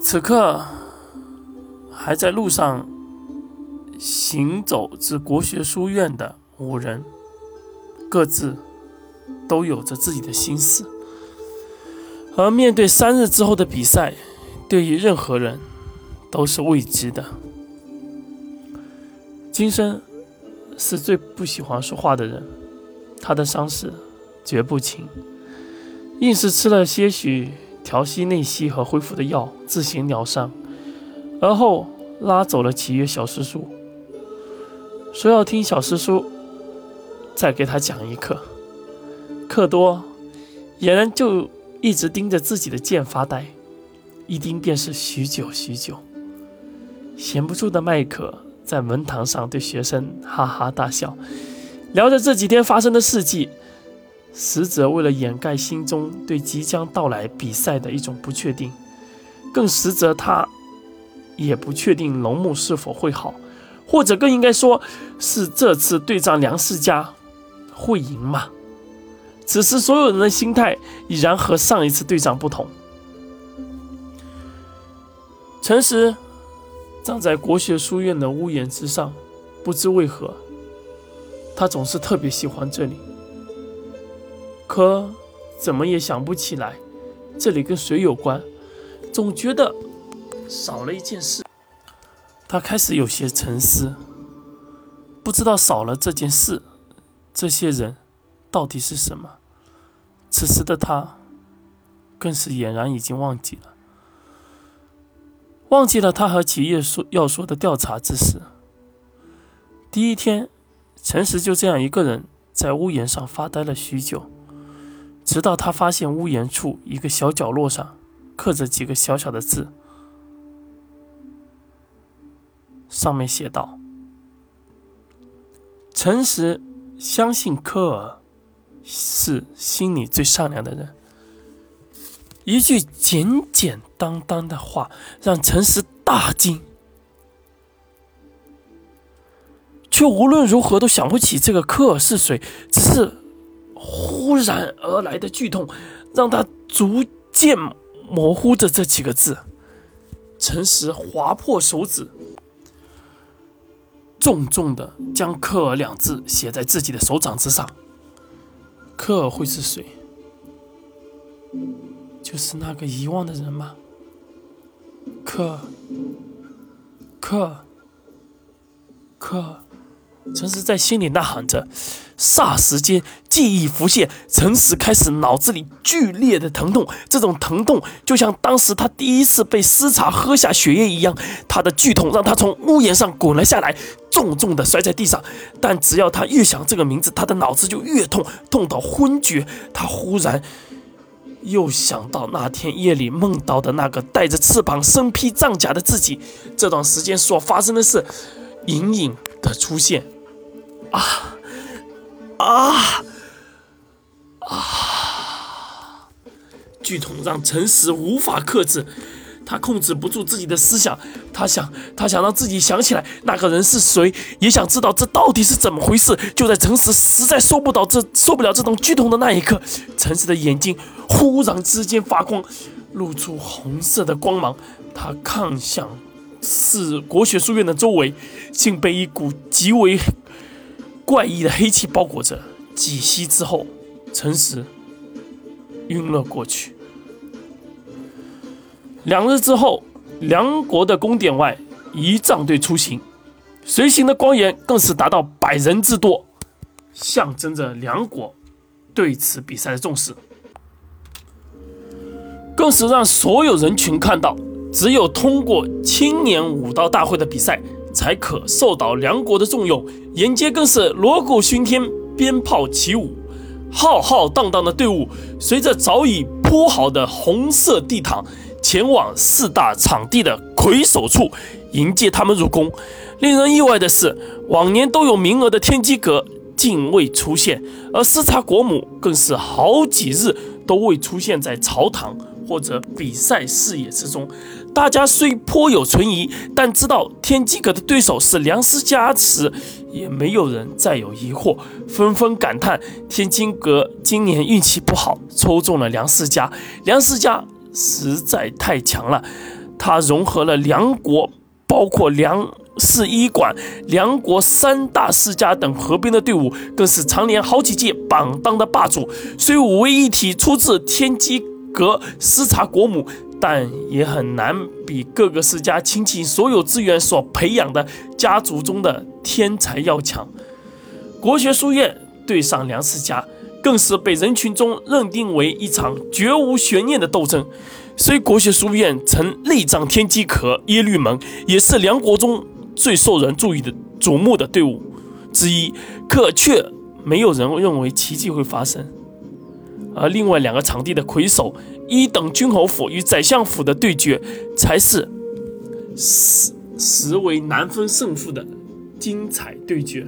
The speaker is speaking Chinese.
此刻还在路上行走至国学书院的五人，各自都有着自己的心思。而面对三日之后的比赛，对于任何人都是未知的。金生是最不喜欢说话的人，他的伤势绝不轻，硬是吃了些许调息内息和恢复的药，自行疗伤。而后拉走了契约小师叔，说要听小师叔再给他讲一课。克多俨然就一直盯着自己的剑发呆，一盯便是许久许久。闲不住的麦克。在门堂上对学生哈哈大笑，聊着这几天发生的事迹，实则为了掩盖心中对即将到来比赛的一种不确定，更实则他也不确定龙木是否会好，或者更应该说是这次对战梁世家会赢吗？此时所有人的心态已然和上一次对战不同。诚实。站在国学书院的屋檐之上，不知为何，他总是特别喜欢这里。可怎么也想不起来，这里跟谁有关？总觉得少了一件事。他开始有些沉思，不知道少了这件事，这些人到底是什么？此时的他，更是俨然已经忘记了。忘记了他和企业说要说的调查之事。第一天，陈实就这样一个人在屋檐上发呆了许久，直到他发现屋檐处一个小角落上刻着几个小小的字，上面写道：“诚实相信科尔是心里最善良的人。”一句简简单单的话让诚实大惊，却无论如何都想不起这个科尔是谁。只是忽然而来的剧痛，让他逐渐模糊着这几个字。陈实划破手指，重重的将“科尔”两字写在自己的手掌之上。科尔会是谁？就是那个遗忘的人吗？可，可，可，陈实在心里呐喊着，霎时间记忆浮现，陈实开始脑子里剧烈的疼痛，这种疼痛就像当时他第一次被施茶喝下血液一样，他的剧痛让他从屋檐上滚了下来，重重的摔在地上。但只要他越想这个名字，他的脑子就越痛，痛到昏厥。他忽然。又想到那天夜里梦到的那个带着翅膀、身披战甲的自己，这段时间所发生的事，隐隐的出现。啊啊啊！剧痛让陈实无法克制。他控制不住自己的思想，他想，他想让自己想起来那个人是谁，也想知道这到底是怎么回事。就在陈实实在受不了这受不了这种剧痛的那一刻，陈实的眼睛忽然之间发光，露出红色的光芒。他看向是国学书院的周围，竟被一股极为怪异的黑气包裹着。几息之后，陈实晕了过去。两日之后，梁国的宫殿外，仪仗队出行，随行的官员更是达到百人之多，象征着梁国对此比赛的重视，更是让所有人群看到，只有通过青年武道大会的比赛，才可受到梁国的重用。沿街更是锣鼓喧天，鞭炮起舞，浩浩荡荡的队伍，随着早已铺好的红色地毯。前往四大场地的魁首处迎接他们入宫。令人意外的是，往年都有名额的天机阁竟未出现，而视察国母更是好几日都未出现在朝堂或者比赛视野之中。大家虽颇有存疑，但知道天机阁的对手是梁思佳时，也没有人再有疑惑，纷纷感叹天机阁今年运气不好，抽中了梁思佳。梁思佳。实在太强了，他融合了梁国，包括梁氏医馆、梁国三大世家等合并的队伍，更是常年好几届榜单的霸主。虽五位一体出自天机阁视察国母，但也很难比各个世家倾尽所有资源所培养的家族中的天才要强。国学书院对上梁世家，更是被人群中认定为一场绝无悬念的斗争。虽国学书院曾内战天机阁、耶律门，也是梁国中最受人注意的瞩目的队伍之一，可却没有人认为奇迹会发生。而另外两个场地的魁首，一等君侯府与宰相府的对决，才是实实为难分胜负的精彩对决。